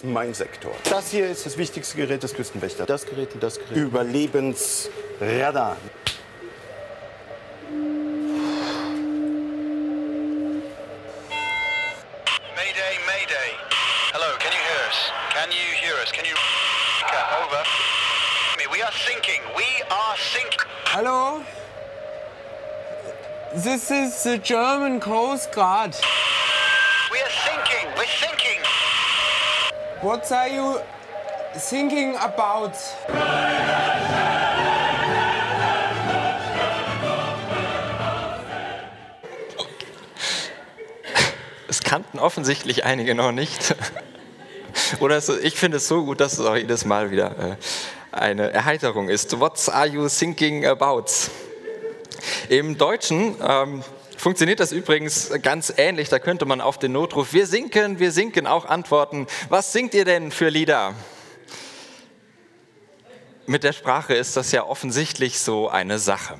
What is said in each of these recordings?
ist mein Sektor. Das hier ist das wichtigste Gerät des Küstenwächters. Das Gerät und das Gerät. Überlebensradar. Mayday, Mayday. Hello, can you hear us? Can you hear us? Can you... Over. We are sinking. We are sinking. Hello? This is the German Coast Guard. We are sinking. We're sinking. What are you thinking about? Es kannten offensichtlich einige noch nicht. Oder es, ich finde es so gut, dass es auch jedes Mal wieder äh, eine Erheiterung ist. What are you thinking about? Im Deutschen ähm, funktioniert das übrigens ganz ähnlich. Da könnte man auf den Notruf Wir sinken, wir sinken auch antworten. Was singt ihr denn für Lieder? Mit der Sprache ist das ja offensichtlich so eine Sache.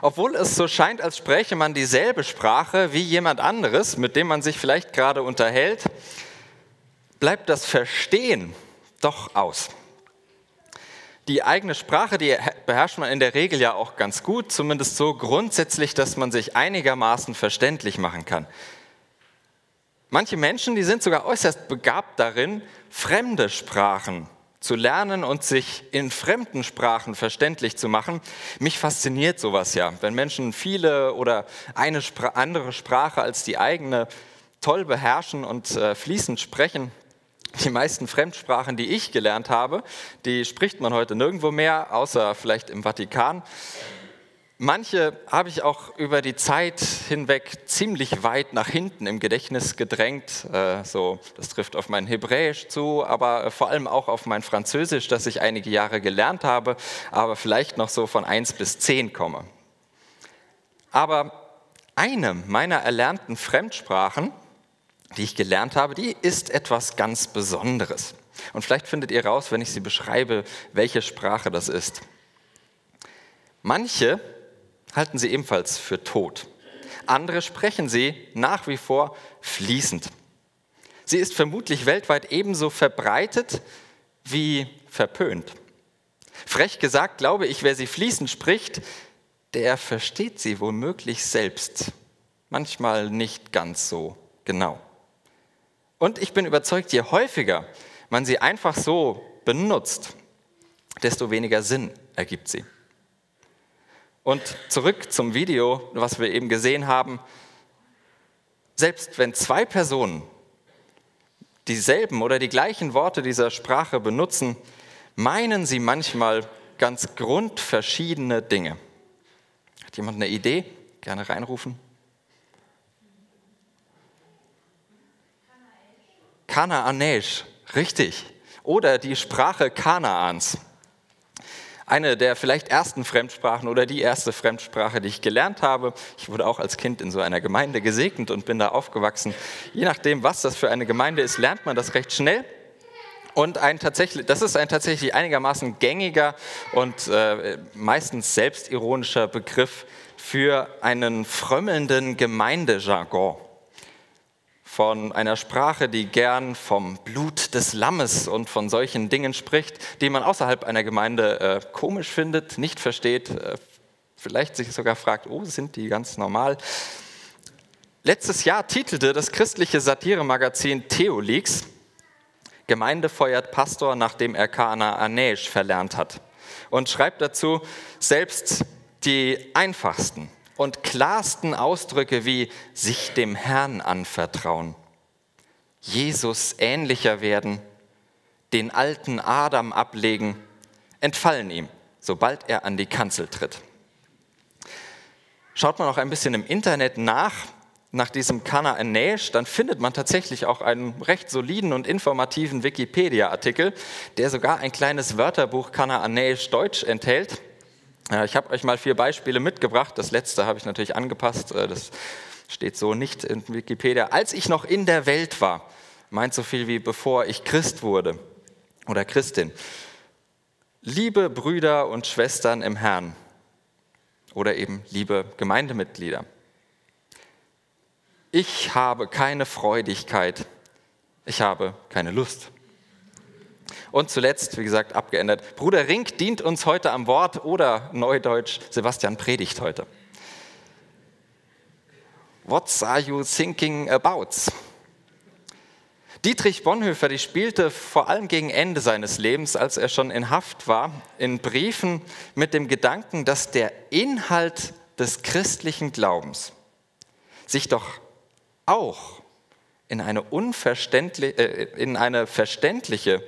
Obwohl es so scheint, als spräche man dieselbe Sprache wie jemand anderes, mit dem man sich vielleicht gerade unterhält, bleibt das Verstehen doch aus. Die eigene Sprache, die beherrscht man in der Regel ja auch ganz gut, zumindest so grundsätzlich, dass man sich einigermaßen verständlich machen kann. Manche Menschen, die sind sogar äußerst begabt darin, fremde Sprachen zu lernen und sich in fremden Sprachen verständlich zu machen. Mich fasziniert sowas ja, wenn Menschen viele oder eine andere Sprache als die eigene toll beherrschen und äh, fließend sprechen. Die meisten Fremdsprachen, die ich gelernt habe, die spricht man heute nirgendwo mehr, außer vielleicht im Vatikan. Manche habe ich auch über die Zeit hinweg ziemlich weit nach hinten im Gedächtnis gedrängt. Äh, so, das trifft auf mein Hebräisch zu, aber vor allem auch auf mein Französisch, das ich einige Jahre gelernt habe, aber vielleicht noch so von 1 bis 10 komme. Aber eine meiner erlernten Fremdsprachen, die ich gelernt habe, die ist etwas ganz Besonderes. Und vielleicht findet ihr raus, wenn ich sie beschreibe, welche Sprache das ist. Manche halten sie ebenfalls für tot. Andere sprechen sie nach wie vor fließend. Sie ist vermutlich weltweit ebenso verbreitet wie verpönt. Frech gesagt glaube ich, wer sie fließend spricht, der versteht sie womöglich selbst. Manchmal nicht ganz so genau. Und ich bin überzeugt, je häufiger man sie einfach so benutzt, desto weniger Sinn ergibt sie. Und zurück zum Video, was wir eben gesehen haben. Selbst wenn zwei Personen dieselben oder die gleichen Worte dieser Sprache benutzen, meinen sie manchmal ganz grundverschiedene Dinge. Hat jemand eine Idee? Gerne reinrufen. Kanaanäisch, richtig. Oder die Sprache Kanaans eine der vielleicht ersten Fremdsprachen oder die erste Fremdsprache, die ich gelernt habe. Ich wurde auch als Kind in so einer Gemeinde gesegnet und bin da aufgewachsen. Je nachdem, was das für eine Gemeinde ist, lernt man das recht schnell. Und ein tatsächlich, das ist ein tatsächlich einigermaßen gängiger und äh, meistens selbstironischer Begriff für einen frömmelnden Gemeindejargon von einer Sprache, die gern vom Blut des Lammes und von solchen Dingen spricht, die man außerhalb einer Gemeinde äh, komisch findet, nicht versteht, äh, vielleicht sich sogar fragt, oh, sind die ganz normal? Letztes Jahr titelte das christliche Satiremagazin Theolix Gemeinde feuert Pastor, nachdem er Kana Anäisch verlernt hat und schreibt dazu, selbst die einfachsten und klarsten Ausdrücke wie sich dem Herrn anvertrauen, Jesus ähnlicher werden, den alten Adam ablegen, entfallen ihm, sobald er an die Kanzel tritt. Schaut man noch ein bisschen im Internet nach, nach diesem Kana Anesh, dann findet man tatsächlich auch einen recht soliden und informativen Wikipedia-Artikel, der sogar ein kleines Wörterbuch Kana Anesh Deutsch enthält. Ich habe euch mal vier Beispiele mitgebracht. Das letzte habe ich natürlich angepasst. Äh, das steht so nicht in Wikipedia. Als ich noch in der Welt war, meint so viel wie bevor ich Christ wurde oder Christin. Liebe Brüder und Schwestern im Herrn oder eben liebe Gemeindemitglieder. Ich habe keine Freudigkeit ich habe keine Lust. Und zuletzt, wie gesagt, abgeändert, Bruder Rink dient uns heute am Wort oder Neudeutsch, Sebastian predigt heute. What are you thinking about? Dietrich Bonhoeffer, die spielte vor allem gegen Ende seines Lebens, als er schon in Haft war, in Briefen mit dem Gedanken, dass der Inhalt des christlichen Glaubens sich doch auch in eine, unverständliche, äh, in eine verständliche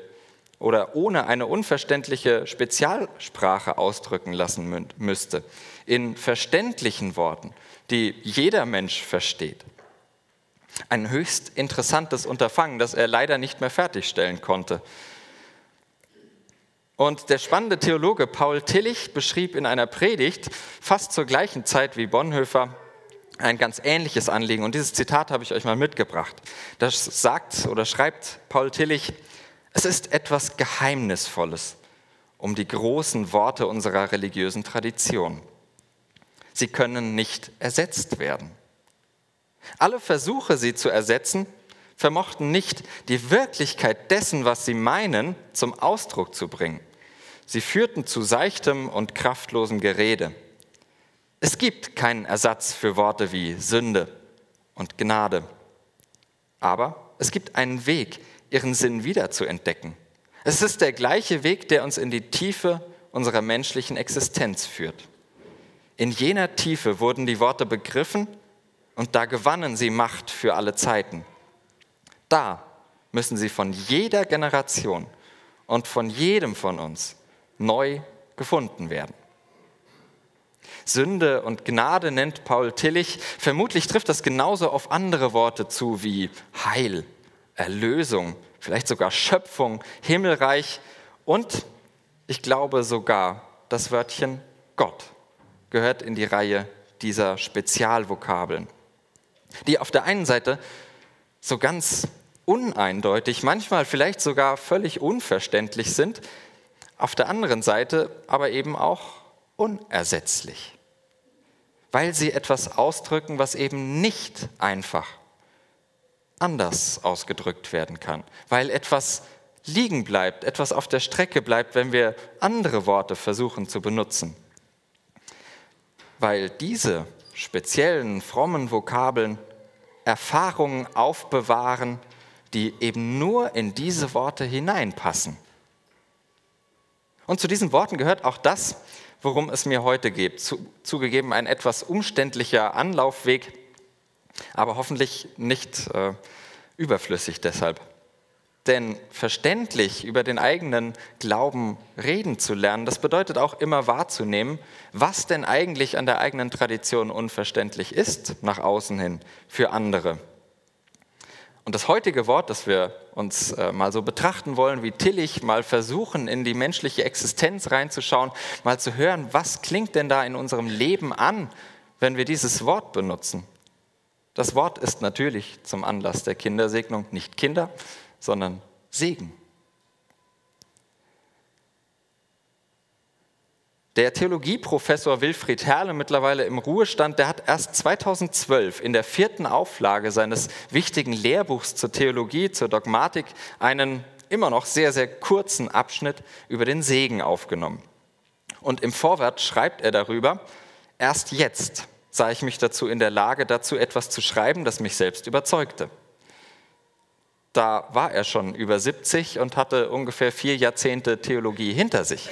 oder ohne eine unverständliche Spezialsprache ausdrücken lassen müsste, in verständlichen Worten, die jeder Mensch versteht. Ein höchst interessantes Unterfangen, das er leider nicht mehr fertigstellen konnte. Und der spannende Theologe Paul Tillich beschrieb in einer Predigt fast zur gleichen Zeit wie Bonhoeffer ein ganz ähnliches Anliegen. Und dieses Zitat habe ich euch mal mitgebracht. Das sagt oder schreibt Paul Tillich, es ist etwas Geheimnisvolles um die großen Worte unserer religiösen Tradition. Sie können nicht ersetzt werden. Alle Versuche, sie zu ersetzen, vermochten nicht, die Wirklichkeit dessen, was sie meinen, zum Ausdruck zu bringen. Sie führten zu seichtem und kraftlosem Gerede. Es gibt keinen Ersatz für Worte wie Sünde und Gnade. Aber es gibt einen Weg, ihren Sinn wiederzuentdecken. Es ist der gleiche Weg, der uns in die Tiefe unserer menschlichen Existenz führt. In jener Tiefe wurden die Worte begriffen und da gewannen sie Macht für alle Zeiten. Da müssen sie von jeder Generation und von jedem von uns neu gefunden werden. Sünde und Gnade nennt Paul Tillich. Vermutlich trifft das genauso auf andere Worte zu wie Heil, Erlösung, vielleicht sogar Schöpfung, Himmelreich und ich glaube sogar das Wörtchen Gott gehört in die Reihe dieser Spezialvokabeln, die auf der einen Seite so ganz uneindeutig, manchmal vielleicht sogar völlig unverständlich sind, auf der anderen Seite aber eben auch unersetzlich, weil sie etwas ausdrücken, was eben nicht einfach anders ausgedrückt werden kann, weil etwas liegen bleibt, etwas auf der Strecke bleibt, wenn wir andere Worte versuchen zu benutzen. Weil diese speziellen frommen Vokabeln Erfahrungen aufbewahren, die eben nur in diese Worte hineinpassen. Und zu diesen Worten gehört auch das, worum es mir heute geht. zugegeben ein etwas umständlicher Anlaufweg, aber hoffentlich nicht äh, überflüssig deshalb. Denn verständlich über den eigenen Glauben reden zu lernen, das bedeutet auch immer wahrzunehmen, was denn eigentlich an der eigenen Tradition unverständlich ist, nach außen hin, für andere. Und das heutige Wort, das wir uns äh, mal so betrachten wollen, wie Tillich, mal versuchen, in die menschliche Existenz reinzuschauen, mal zu hören, was klingt denn da in unserem Leben an, wenn wir dieses Wort benutzen. Das Wort ist natürlich zum Anlass der Kindersegnung nicht Kinder, sondern Segen. Der Theologieprofessor Wilfried Herle, mittlerweile im Ruhestand, der hat erst 2012 in der vierten Auflage seines wichtigen Lehrbuchs zur Theologie, zur Dogmatik, einen immer noch sehr, sehr kurzen Abschnitt über den Segen aufgenommen. Und im Vorwort schreibt er darüber, erst jetzt sah ich mich dazu in der Lage, dazu etwas zu schreiben, das mich selbst überzeugte. Da war er schon über 70 und hatte ungefähr vier Jahrzehnte Theologie hinter sich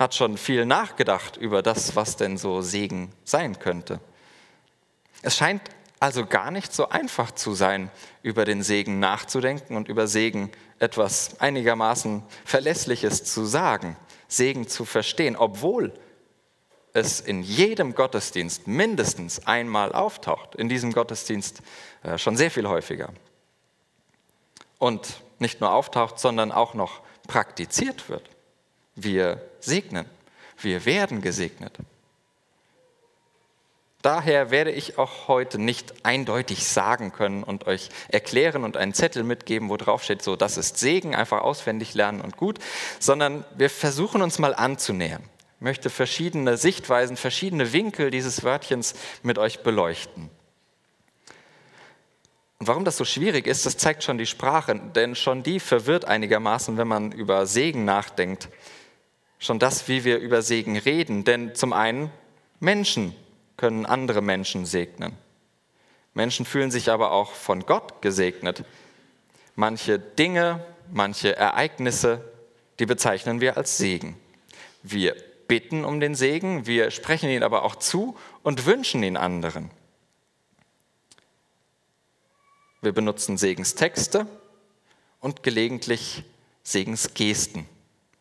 hat schon viel nachgedacht über das, was denn so Segen sein könnte. Es scheint also gar nicht so einfach zu sein, über den Segen nachzudenken und über Segen etwas einigermaßen Verlässliches zu sagen, Segen zu verstehen, obwohl es in jedem Gottesdienst mindestens einmal auftaucht, in diesem Gottesdienst äh, schon sehr viel häufiger. Und nicht nur auftaucht, sondern auch noch praktiziert wird. Wir segnen. Wir werden gesegnet. Daher werde ich auch heute nicht eindeutig sagen können und euch erklären und einen Zettel mitgeben, wo drauf steht, so, das ist Segen, einfach auswendig lernen und gut, sondern wir versuchen uns mal anzunähern. Möchte verschiedene Sichtweisen, verschiedene Winkel dieses Wörtchens mit euch beleuchten. Und warum das so schwierig ist, das zeigt schon die Sprache, denn schon die verwirrt einigermaßen, wenn man über Segen nachdenkt. Schon das, wie wir über Segen reden, denn zum einen Menschen können andere Menschen segnen. Menschen fühlen sich aber auch von Gott gesegnet. Manche Dinge, manche Ereignisse, die bezeichnen wir als Segen. Wir bitten um den Segen, wir sprechen ihn aber auch zu und wünschen ihn anderen. Wir benutzen Segenstexte und gelegentlich Segensgesten.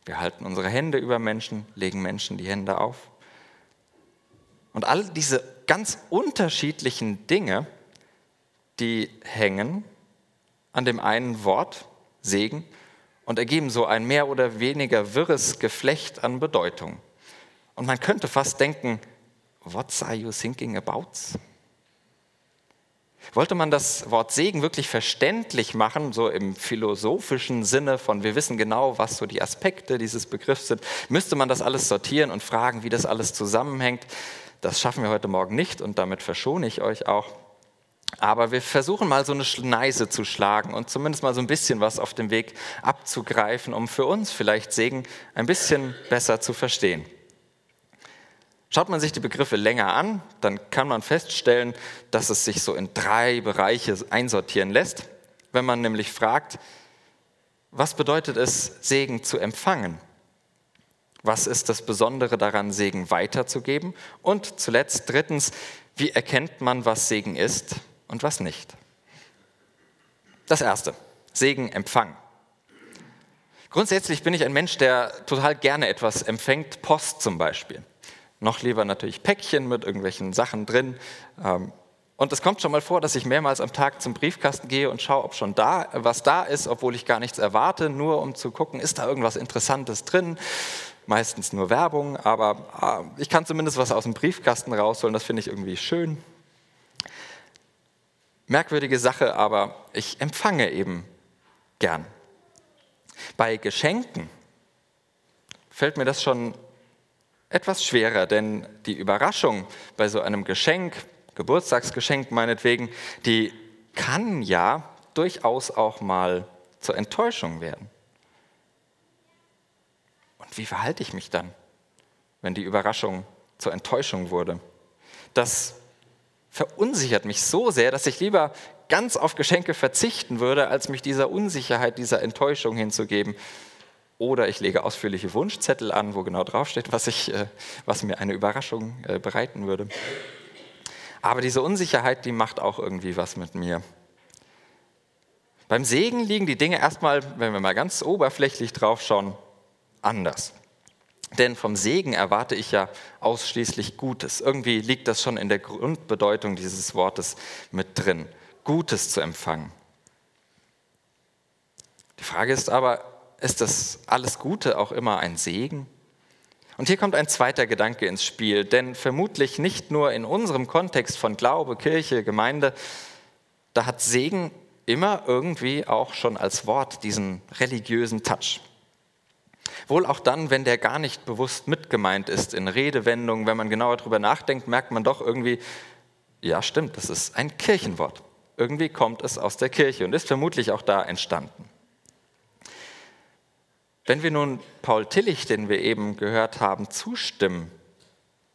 Wir halten unsere Hände über Menschen, legen Menschen die Hände auf. Und all diese ganz unterschiedlichen Dinge, die hängen an dem einen Wort, Segen, und ergeben so ein mehr oder weniger wirres Geflecht an Bedeutung. Und man könnte fast denken, what are you thinking about? Wollte man das Wort Segen wirklich verständlich machen, so im philosophischen Sinne von wir wissen genau, was so die Aspekte dieses Begriffs sind, müsste man das alles sortieren und fragen, wie das alles zusammenhängt. Das schaffen wir heute Morgen nicht und damit verschone ich euch auch. Aber wir versuchen mal so eine Schneise zu schlagen und zumindest mal so ein bisschen was auf dem Weg abzugreifen, um für uns vielleicht Segen ein bisschen besser zu verstehen. Schaut man sich die Begriffe länger an, dann kann man feststellen, dass es sich so in drei Bereiche einsortieren lässt. Wenn man nämlich fragt, was bedeutet es, Segen zu empfangen? Was ist das Besondere daran, Segen weiterzugeben? Und zuletzt drittens, wie erkennt man, was Segen ist und was nicht. Das Erste, Segen empfangen. Grundsätzlich bin ich ein Mensch, der total gerne etwas empfängt, Post zum Beispiel. Noch lieber natürlich Päckchen mit irgendwelchen Sachen drin. Ähm, und es kommt schon mal vor, dass ich mehrmals am Tag zum Briefkasten gehe und schaue, ob schon da was da ist, obwohl ich gar nichts erwarte, nur um zu gucken, ist da irgendwas Interessantes drin. Meistens nur Werbung, aber äh, ich kann zumindest was aus dem Briefkasten rausholen, das finde ich irgendwie schön. Merkwürdige Sache, aber ich empfange eben gern. Bei Geschenken fällt mir das schon etwas schwerer, denn die Überraschung bei so einem Geschenk, Geburtstagsgeschenk meinetwegen, die kann ja durchaus auch mal zur Enttäuschung werden. Und wie verhalte ich mich dann, wenn die Überraschung zur Enttäuschung wurde? Das verunsichert mich so sehr, dass ich lieber ganz auf Geschenke verzichten würde, als mich dieser Unsicherheit, dieser Enttäuschung hinzugeben. Oder ich lege ausführliche Wunschzettel an, wo genau draufsteht, was, ich, äh, was mir eine Überraschung äh, bereiten würde. Aber diese Unsicherheit, die macht auch irgendwie was mit mir. Beim Segen liegen die Dinge erstmal, wenn wir mal ganz oberflächlich draufschauen, anders. Denn vom Segen erwarte ich ja ausschließlich Gutes. Irgendwie liegt das schon in der Grundbedeutung dieses Wortes mit drin, Gutes zu empfangen. Die Frage ist aber, ist das alles Gute auch immer ein Segen? Und hier kommt ein zweiter Gedanke ins Spiel, denn vermutlich nicht nur in unserem Kontext von Glaube, Kirche, Gemeinde, da hat Segen immer irgendwie auch schon als Wort diesen religiösen Touch. Wohl auch dann, wenn der gar nicht bewusst mitgemeint ist in Redewendungen. Wenn man genauer darüber nachdenkt, merkt man doch irgendwie, ja stimmt, das ist ein Kirchenwort. Irgendwie kommt es aus der Kirche und ist vermutlich auch da entstanden. Wenn wir nun Paul Tillich, den wir eben gehört haben, zustimmen,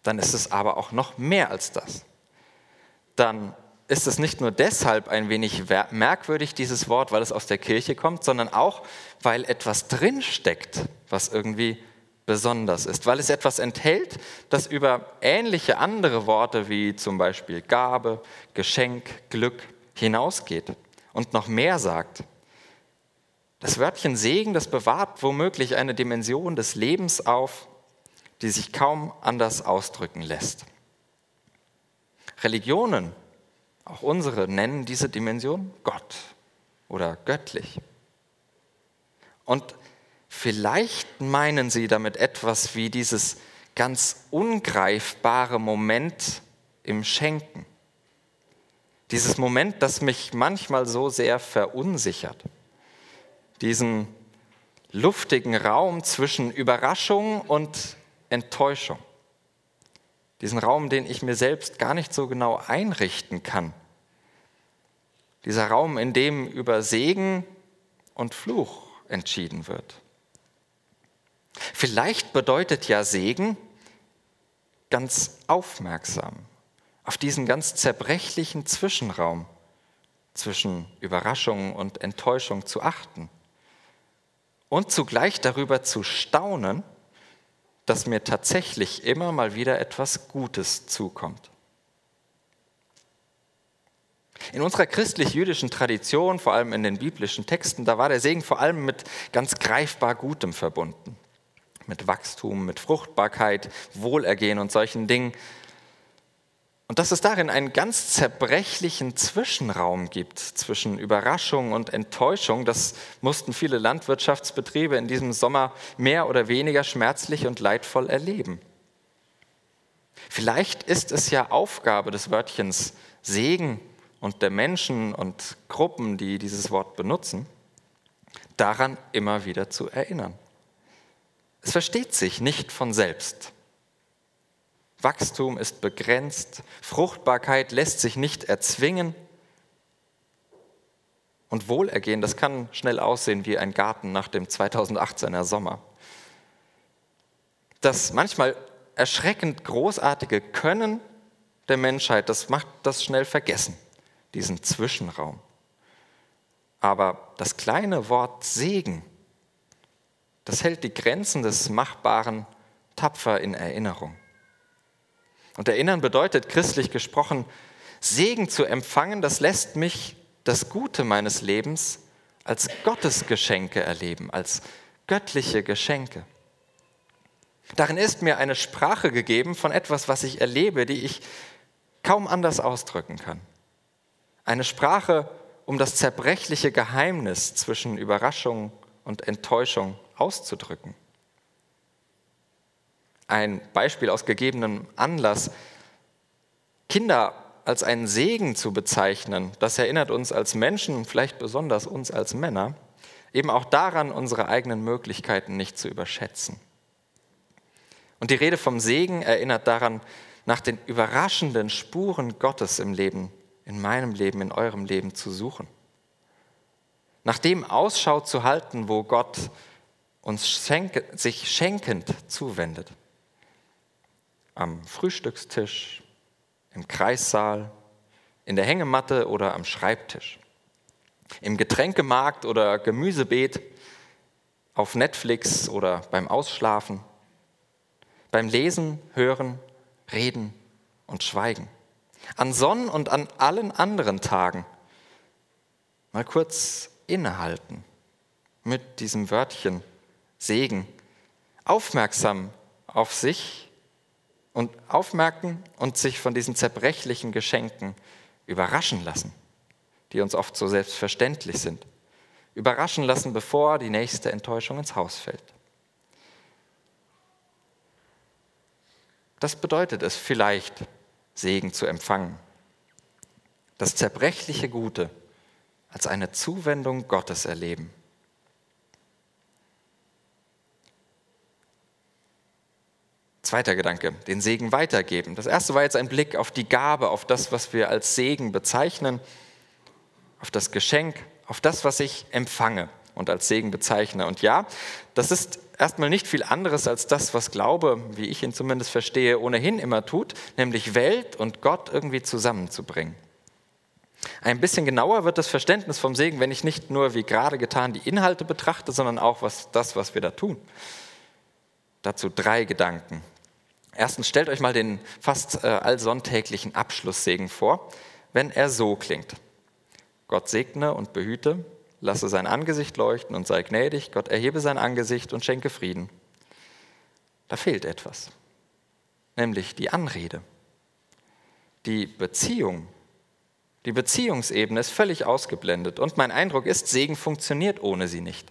dann ist es aber auch noch mehr als das. Dann ist es nicht nur deshalb ein wenig merkwürdig, dieses Wort, weil es aus der Kirche kommt, sondern auch, weil etwas drinsteckt, was irgendwie besonders ist, weil es etwas enthält, das über ähnliche andere Worte wie zum Beispiel Gabe, Geschenk, Glück hinausgeht und noch mehr sagt. Das Wörtchen Segen, das bewahrt womöglich eine Dimension des Lebens auf, die sich kaum anders ausdrücken lässt. Religionen auch unsere nennen diese Dimension Gott oder göttlich. Und vielleicht meinen sie damit etwas wie dieses ganz ungreifbare Moment im Schenken. Dieses Moment, das mich manchmal so sehr verunsichert. Diesen luftigen Raum zwischen Überraschung und Enttäuschung diesen Raum, den ich mir selbst gar nicht so genau einrichten kann. Dieser Raum, in dem über Segen und Fluch entschieden wird. Vielleicht bedeutet ja Segen ganz aufmerksam auf diesen ganz zerbrechlichen Zwischenraum zwischen Überraschung und Enttäuschung zu achten und zugleich darüber zu staunen, dass mir tatsächlich immer mal wieder etwas Gutes zukommt. In unserer christlich-jüdischen Tradition, vor allem in den biblischen Texten, da war der Segen vor allem mit ganz greifbar Gutem verbunden. Mit Wachstum, mit Fruchtbarkeit, Wohlergehen und solchen Dingen. Und dass es darin einen ganz zerbrechlichen Zwischenraum gibt zwischen Überraschung und Enttäuschung, das mussten viele Landwirtschaftsbetriebe in diesem Sommer mehr oder weniger schmerzlich und leidvoll erleben. Vielleicht ist es ja Aufgabe des Wörtchens Segen und der Menschen und Gruppen, die dieses Wort benutzen, daran immer wieder zu erinnern. Es versteht sich nicht von selbst. Wachstum ist begrenzt, Fruchtbarkeit lässt sich nicht erzwingen. Und Wohlergehen, das kann schnell aussehen wie ein Garten nach dem 2018er Sommer. Das manchmal erschreckend großartige Können der Menschheit, das macht das schnell vergessen, diesen Zwischenraum. Aber das kleine Wort Segen, das hält die Grenzen des Machbaren tapfer in Erinnerung. Und erinnern bedeutet christlich gesprochen, Segen zu empfangen, das lässt mich das Gute meines Lebens als Gottesgeschenke erleben, als göttliche Geschenke. Darin ist mir eine Sprache gegeben von etwas, was ich erlebe, die ich kaum anders ausdrücken kann. Eine Sprache, um das zerbrechliche Geheimnis zwischen Überraschung und Enttäuschung auszudrücken ein Beispiel aus gegebenem Anlass. Kinder als einen Segen zu bezeichnen, das erinnert uns als Menschen, vielleicht besonders uns als Männer, eben auch daran, unsere eigenen Möglichkeiten nicht zu überschätzen. Und die Rede vom Segen erinnert daran, nach den überraschenden Spuren Gottes im Leben, in meinem Leben, in eurem Leben zu suchen. Nach dem Ausschau zu halten, wo Gott uns schenke, sich schenkend zuwendet am Frühstückstisch, im Kreissaal, in der Hängematte oder am Schreibtisch, im Getränkemarkt oder Gemüsebeet, auf Netflix oder beim Ausschlafen, beim Lesen, Hören, Reden und Schweigen, an Sonnen und an allen anderen Tagen. Mal kurz innehalten mit diesem Wörtchen Segen, aufmerksam auf sich und aufmerken und sich von diesen zerbrechlichen Geschenken überraschen lassen, die uns oft so selbstverständlich sind. Überraschen lassen, bevor die nächste Enttäuschung ins Haus fällt. Das bedeutet es vielleicht, Segen zu empfangen. Das zerbrechliche Gute als eine Zuwendung Gottes erleben. Zweiter Gedanke, den Segen weitergeben. Das erste war jetzt ein Blick auf die Gabe, auf das, was wir als Segen bezeichnen, auf das Geschenk, auf das, was ich empfange und als Segen bezeichne. Und ja, das ist erstmal nicht viel anderes als das, was Glaube, wie ich ihn zumindest verstehe, ohnehin immer tut, nämlich Welt und Gott irgendwie zusammenzubringen. Ein bisschen genauer wird das Verständnis vom Segen, wenn ich nicht nur wie gerade getan die Inhalte betrachte, sondern auch was, das, was wir da tun. Dazu drei Gedanken. Erstens stellt euch mal den fast äh, allsonntäglichen Abschlusssegen vor, wenn er so klingt. Gott segne und behüte, lasse sein Angesicht leuchten und sei gnädig, Gott erhebe sein Angesicht und schenke Frieden. Da fehlt etwas, nämlich die Anrede. Die Beziehung, die Beziehungsebene ist völlig ausgeblendet und mein Eindruck ist, Segen funktioniert ohne sie nicht.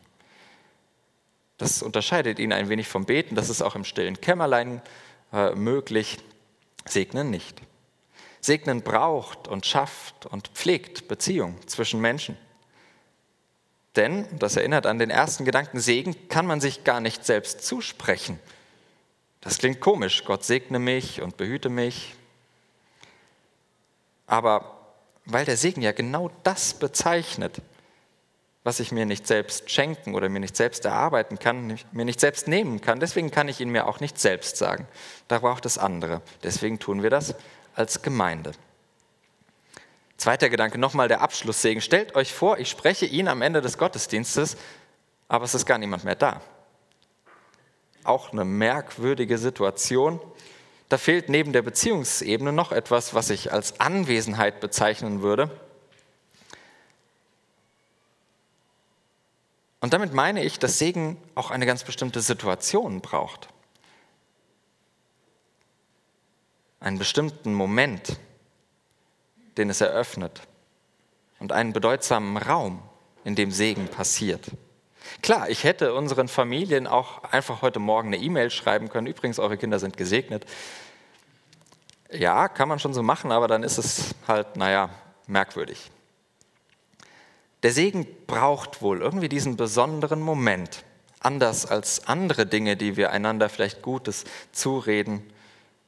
Das unterscheidet ihn ein wenig vom Beten, das ist auch im stillen Kämmerlein äh, möglich, segnen nicht. Segnen braucht und schafft und pflegt Beziehung zwischen Menschen. Denn, das erinnert an den ersten Gedanken, Segen kann man sich gar nicht selbst zusprechen. Das klingt komisch, Gott segne mich und behüte mich. Aber weil der Segen ja genau das bezeichnet, was ich mir nicht selbst schenken oder mir nicht selbst erarbeiten kann, mir nicht selbst nehmen kann. Deswegen kann ich ihn mir auch nicht selbst sagen. Da braucht es andere. Deswegen tun wir das als Gemeinde. Zweiter Gedanke, nochmal der Abschlusssegen. Stellt euch vor, ich spreche ihn am Ende des Gottesdienstes, aber es ist gar niemand mehr da. Auch eine merkwürdige Situation. Da fehlt neben der Beziehungsebene noch etwas, was ich als Anwesenheit bezeichnen würde. Und damit meine ich, dass Segen auch eine ganz bestimmte Situation braucht. Einen bestimmten Moment, den es eröffnet. Und einen bedeutsamen Raum, in dem Segen passiert. Klar, ich hätte unseren Familien auch einfach heute Morgen eine E-Mail schreiben können. Übrigens, eure Kinder sind gesegnet. Ja, kann man schon so machen, aber dann ist es halt, naja, merkwürdig. Der Segen braucht wohl irgendwie diesen besonderen Moment, anders als andere Dinge, die wir einander vielleicht Gutes zureden,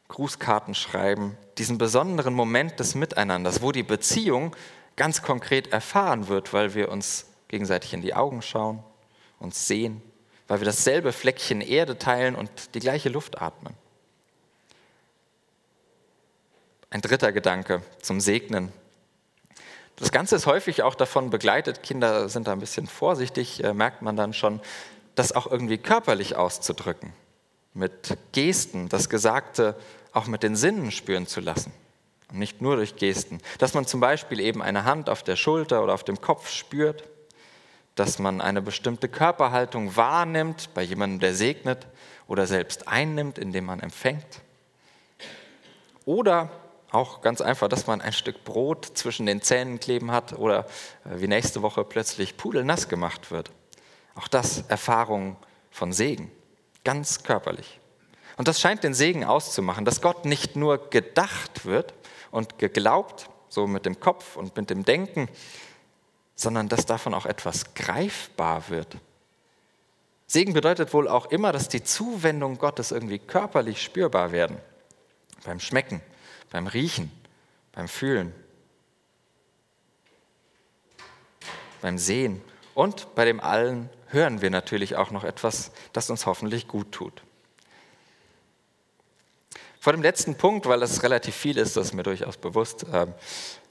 Grußkarten schreiben, diesen besonderen Moment des Miteinanders, wo die Beziehung ganz konkret erfahren wird, weil wir uns gegenseitig in die Augen schauen, uns sehen, weil wir dasselbe Fleckchen Erde teilen und die gleiche Luft atmen. Ein dritter Gedanke zum Segnen das Ganze ist häufig auch davon begleitet, Kinder sind da ein bisschen vorsichtig, äh, merkt man dann schon, das auch irgendwie körperlich auszudrücken, mit Gesten, das Gesagte auch mit den Sinnen spüren zu lassen. Und nicht nur durch Gesten. Dass man zum Beispiel eben eine Hand auf der Schulter oder auf dem Kopf spürt, dass man eine bestimmte Körperhaltung wahrnimmt bei jemandem, der segnet oder selbst einnimmt, indem man empfängt. Oder auch ganz einfach, dass man ein Stück Brot zwischen den Zähnen kleben hat oder äh, wie nächste Woche plötzlich pudelnass gemacht wird. Auch das Erfahrung von Segen, ganz körperlich. Und das scheint den Segen auszumachen, dass Gott nicht nur gedacht wird und geglaubt, so mit dem Kopf und mit dem Denken, sondern dass davon auch etwas greifbar wird. Segen bedeutet wohl auch immer, dass die Zuwendung Gottes irgendwie körperlich spürbar werden. Beim Schmecken, beim Riechen, beim Fühlen, beim Sehen und bei dem allen hören wir natürlich auch noch etwas, das uns hoffentlich gut tut. Vor dem letzten Punkt, weil es relativ viel ist, das ist mir durchaus bewusst, äh,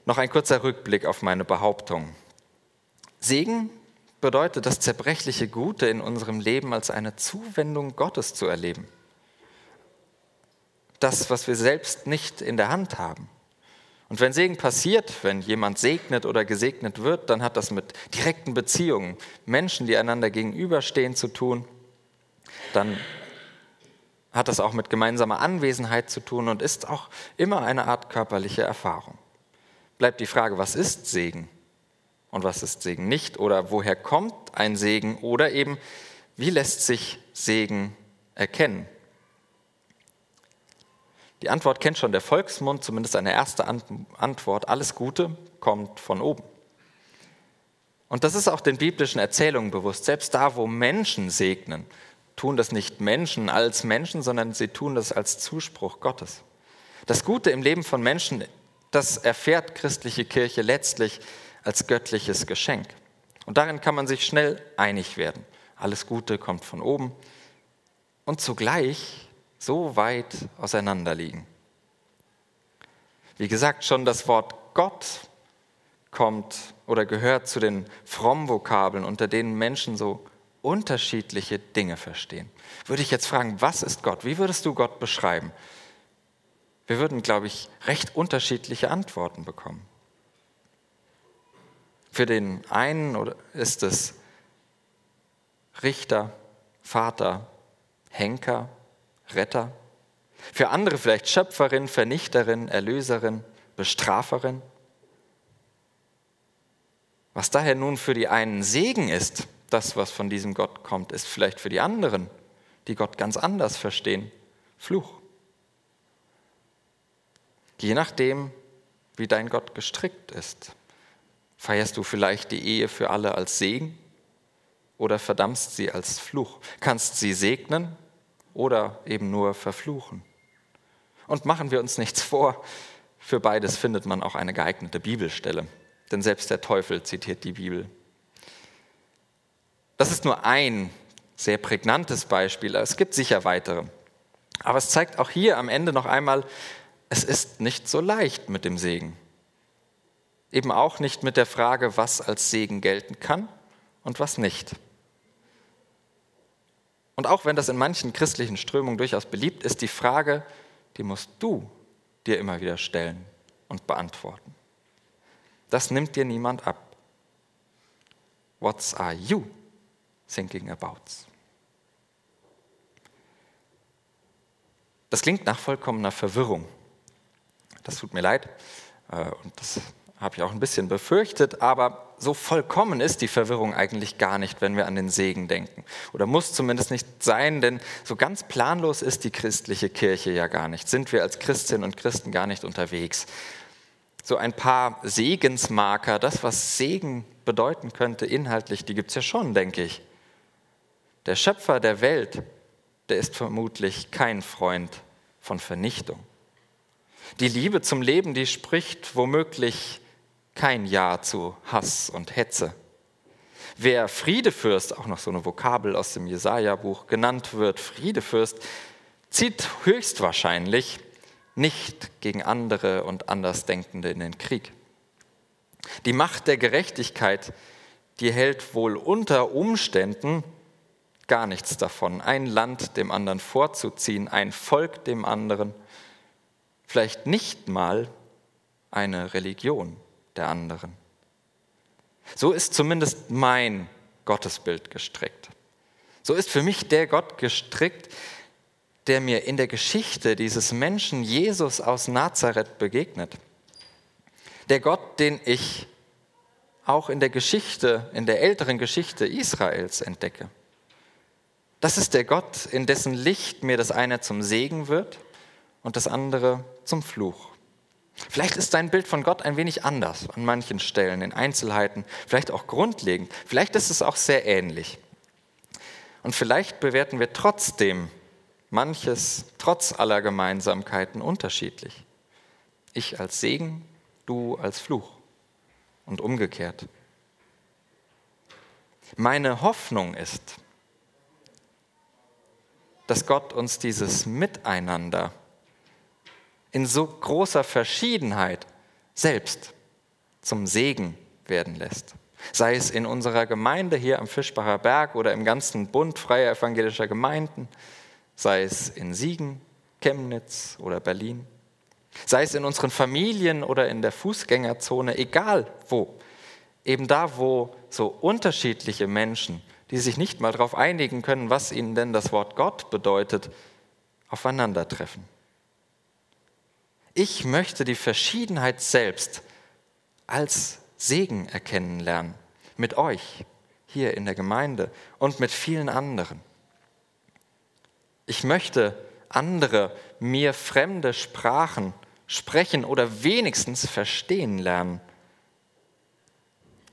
noch ein kurzer Rückblick auf meine Behauptung. Segen bedeutet das zerbrechliche Gute in unserem Leben als eine Zuwendung Gottes zu erleben das, was wir selbst nicht in der Hand haben. Und wenn Segen passiert, wenn jemand segnet oder gesegnet wird, dann hat das mit direkten Beziehungen, Menschen, die einander gegenüberstehen, zu tun. Dann hat das auch mit gemeinsamer Anwesenheit zu tun und ist auch immer eine Art körperliche Erfahrung. Bleibt die Frage, was ist Segen und was ist Segen nicht oder woher kommt ein Segen oder eben, wie lässt sich Segen erkennen? Die Antwort kennt schon der Volksmund, zumindest eine erste Antwort. Alles Gute kommt von oben. Und das ist auch den biblischen Erzählungen bewusst. Selbst da, wo Menschen segnen, tun das nicht Menschen als Menschen, sondern sie tun das als Zuspruch Gottes. Das Gute im Leben von Menschen, das erfährt christliche Kirche letztlich als göttliches Geschenk. Und darin kann man sich schnell einig werden. Alles Gute kommt von oben. Und zugleich so weit auseinander liegen. Wie gesagt, schon das Wort Gott kommt oder gehört zu den Frommvokabeln, unter denen Menschen so unterschiedliche Dinge verstehen. Würde ich jetzt fragen, was ist Gott? Wie würdest du Gott beschreiben? Wir würden, glaube ich, recht unterschiedliche Antworten bekommen. Für den einen ist es Richter, Vater, Henker, Retter. Für andere vielleicht Schöpferin, Vernichterin, Erlöserin, Bestraferin. Was daher nun für die einen Segen ist, das, was von diesem Gott kommt, ist vielleicht für die anderen, die Gott ganz anders verstehen, Fluch. Je nachdem, wie dein Gott gestrickt ist, feierst du vielleicht die Ehe für alle als Segen oder verdammst sie als Fluch. Kannst sie segnen oder eben nur verfluchen. Und machen wir uns nichts vor, für beides findet man auch eine geeignete Bibelstelle, denn selbst der Teufel zitiert die Bibel. Das ist nur ein sehr prägnantes Beispiel, es gibt sicher weitere. Aber es zeigt auch hier am Ende noch einmal, es ist nicht so leicht mit dem Segen. Eben auch nicht mit der Frage, was als Segen gelten kann und was nicht. Und auch wenn das in manchen christlichen Strömungen durchaus beliebt ist, die Frage, die musst du dir immer wieder stellen und beantworten. Das nimmt dir niemand ab. What are you thinking about? Das klingt nach vollkommener Verwirrung. Das tut mir leid äh, und das habe ich auch ein bisschen befürchtet, aber so vollkommen ist die Verwirrung eigentlich gar nicht, wenn wir an den Segen denken. Oder muss zumindest nicht sein, denn so ganz planlos ist die christliche Kirche ja gar nicht. Sind wir als Christinnen und Christen gar nicht unterwegs. So ein paar Segensmarker, das, was Segen bedeuten könnte inhaltlich, die gibt es ja schon, denke ich. Der Schöpfer der Welt, der ist vermutlich kein Freund von Vernichtung. Die Liebe zum Leben, die spricht womöglich kein Ja zu Hass und Hetze. Wer Friedefürst, auch noch so eine Vokabel aus dem Jesaja-Buch genannt wird, Friedefürst, zieht höchstwahrscheinlich nicht gegen andere und Andersdenkende in den Krieg. Die Macht der Gerechtigkeit, die hält wohl unter Umständen gar nichts davon, ein Land dem anderen vorzuziehen, ein Volk dem anderen, vielleicht nicht mal eine Religion der anderen. So ist zumindest mein Gottesbild gestrickt. So ist für mich der Gott gestrickt, der mir in der Geschichte dieses Menschen Jesus aus Nazareth begegnet. Der Gott, den ich auch in der Geschichte, in der älteren Geschichte Israels entdecke. Das ist der Gott, in dessen Licht mir das eine zum Segen wird und das andere zum Fluch. Vielleicht ist dein Bild von Gott ein wenig anders an manchen Stellen, in Einzelheiten, vielleicht auch grundlegend, vielleicht ist es auch sehr ähnlich. Und vielleicht bewerten wir trotzdem manches trotz aller Gemeinsamkeiten unterschiedlich. Ich als Segen, du als Fluch und umgekehrt. Meine Hoffnung ist, dass Gott uns dieses Miteinander in so großer Verschiedenheit selbst zum Segen werden lässt. Sei es in unserer Gemeinde hier am Fischbacher Berg oder im ganzen Bund freier evangelischer Gemeinden, sei es in Siegen, Chemnitz oder Berlin, sei es in unseren Familien oder in der Fußgängerzone, egal wo, eben da, wo so unterschiedliche Menschen, die sich nicht mal darauf einigen können, was ihnen denn das Wort Gott bedeutet, aufeinandertreffen. Ich möchte die Verschiedenheit selbst als Segen erkennen lernen. Mit euch hier in der Gemeinde und mit vielen anderen. Ich möchte andere, mir fremde Sprachen sprechen oder wenigstens verstehen lernen.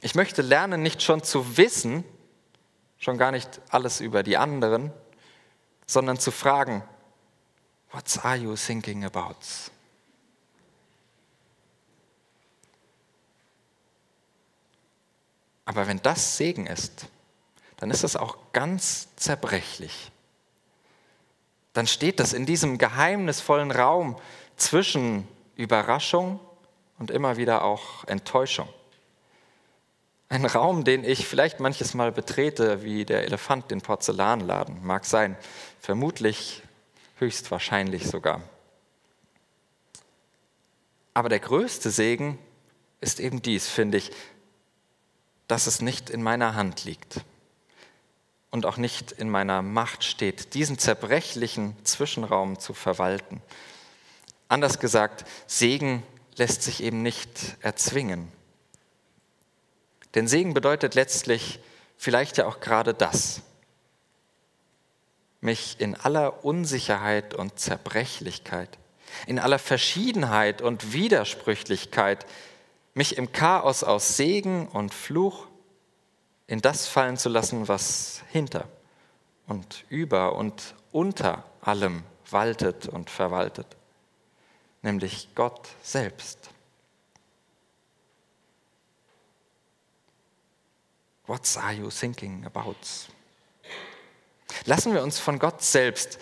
Ich möchte lernen, nicht schon zu wissen, schon gar nicht alles über die anderen, sondern zu fragen, What are you thinking about? Aber wenn das Segen ist, dann ist es auch ganz zerbrechlich. Dann steht das in diesem geheimnisvollen Raum zwischen Überraschung und immer wieder auch Enttäuschung. Ein Raum, den ich vielleicht manches Mal betrete, wie der Elefant den Porzellanladen. Mag sein, vermutlich, höchstwahrscheinlich sogar. Aber der größte Segen ist eben dies, finde ich, dass es nicht in meiner Hand liegt und auch nicht in meiner Macht steht, diesen zerbrechlichen Zwischenraum zu verwalten. Anders gesagt, Segen lässt sich eben nicht erzwingen. Denn Segen bedeutet letztlich vielleicht ja auch gerade das, mich in aller Unsicherheit und Zerbrechlichkeit, in aller Verschiedenheit und Widersprüchlichkeit mich im Chaos aus Segen und Fluch in das fallen zu lassen, was hinter und über und unter allem waltet und verwaltet. nämlich Gott selbst. What are you thinking about? Lassen wir uns von Gott selbst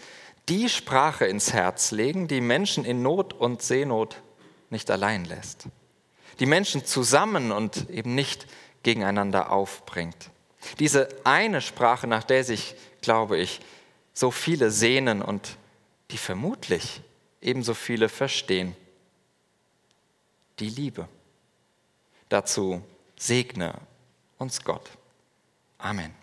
die Sprache ins Herz legen, die Menschen in Not und Seenot nicht allein lässt, die Menschen zusammen und eben nicht gegeneinander aufbringt. Diese eine Sprache, nach der sich, glaube ich, so viele sehnen und die vermutlich ebenso viele verstehen. Die Liebe. Dazu segne uns Gott. Amen.